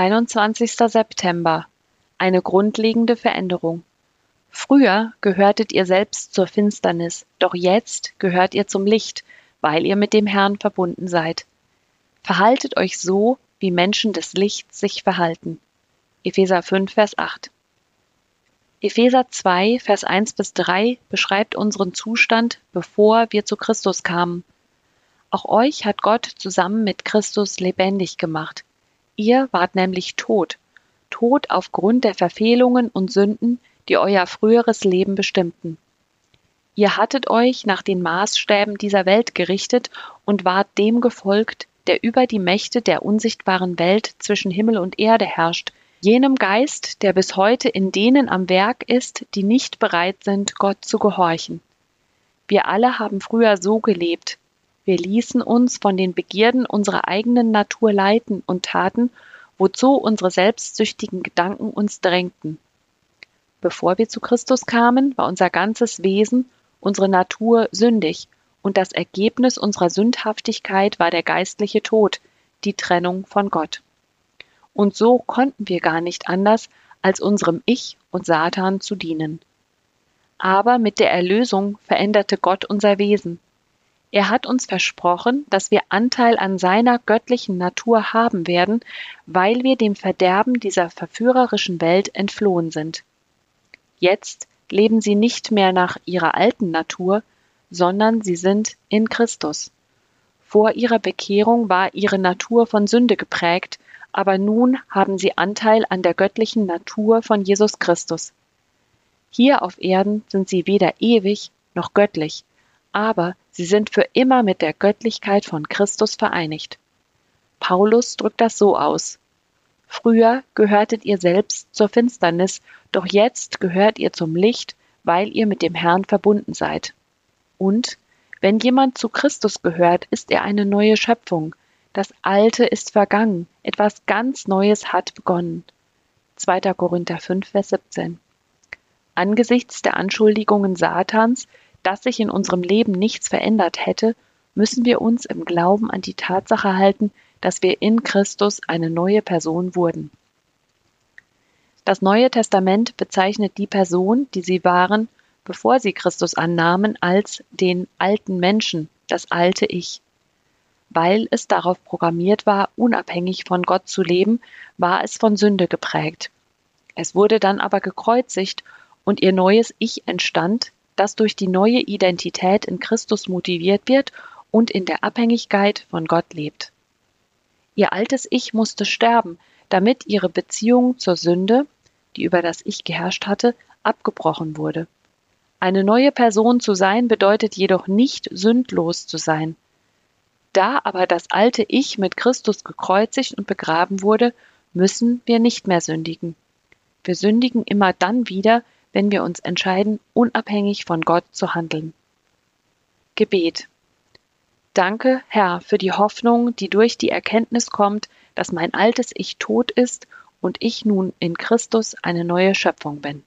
21. September. Eine grundlegende Veränderung. Früher gehörtet ihr selbst zur Finsternis, doch jetzt gehört ihr zum Licht, weil ihr mit dem Herrn verbunden seid. Verhaltet euch so, wie Menschen des Lichts sich verhalten. Epheser 5, Vers 8. Epheser 2, Vers 1 bis 3 beschreibt unseren Zustand, bevor wir zu Christus kamen. Auch euch hat Gott zusammen mit Christus lebendig gemacht. Ihr wart nämlich tot, tot aufgrund der Verfehlungen und Sünden, die euer früheres Leben bestimmten. Ihr hattet euch nach den Maßstäben dieser Welt gerichtet und wart dem gefolgt, der über die Mächte der unsichtbaren Welt zwischen Himmel und Erde herrscht, jenem Geist, der bis heute in denen am Werk ist, die nicht bereit sind, Gott zu gehorchen. Wir alle haben früher so gelebt. Wir ließen uns von den Begierden unserer eigenen Natur leiten und taten, wozu unsere selbstsüchtigen Gedanken uns drängten. Bevor wir zu Christus kamen, war unser ganzes Wesen, unsere Natur sündig, und das Ergebnis unserer Sündhaftigkeit war der geistliche Tod, die Trennung von Gott. Und so konnten wir gar nicht anders, als unserem Ich und Satan zu dienen. Aber mit der Erlösung veränderte Gott unser Wesen. Er hat uns versprochen, dass wir Anteil an seiner göttlichen Natur haben werden, weil wir dem Verderben dieser verführerischen Welt entflohen sind. Jetzt leben sie nicht mehr nach ihrer alten Natur, sondern sie sind in Christus. Vor ihrer Bekehrung war ihre Natur von Sünde geprägt, aber nun haben sie Anteil an der göttlichen Natur von Jesus Christus. Hier auf Erden sind sie weder ewig noch göttlich, aber sie sind für immer mit der Göttlichkeit von Christus vereinigt. Paulus drückt das so aus. Früher gehörtet ihr selbst zur Finsternis, doch jetzt gehört ihr zum Licht, weil ihr mit dem Herrn verbunden seid. Und wenn jemand zu Christus gehört, ist er eine neue Schöpfung. Das Alte ist vergangen, etwas ganz Neues hat begonnen. 2. Korinther 5, Vers 17. Angesichts der Anschuldigungen Satans, dass sich in unserem Leben nichts verändert hätte, müssen wir uns im Glauben an die Tatsache halten, dass wir in Christus eine neue Person wurden. Das Neue Testament bezeichnet die Person, die sie waren, bevor sie Christus annahmen, als den alten Menschen, das alte Ich. Weil es darauf programmiert war, unabhängig von Gott zu leben, war es von Sünde geprägt. Es wurde dann aber gekreuzigt und ihr neues Ich entstand, das durch die neue Identität in Christus motiviert wird und in der Abhängigkeit von Gott lebt. Ihr altes Ich musste sterben, damit ihre Beziehung zur Sünde, die über das Ich geherrscht hatte, abgebrochen wurde. Eine neue Person zu sein bedeutet jedoch nicht sündlos zu sein. Da aber das alte Ich mit Christus gekreuzigt und begraben wurde, müssen wir nicht mehr sündigen. Wir sündigen immer dann wieder, wenn wir uns entscheiden, unabhängig von Gott zu handeln. Gebet. Danke, Herr, für die Hoffnung, die durch die Erkenntnis kommt, dass mein altes Ich tot ist und ich nun in Christus eine neue Schöpfung bin.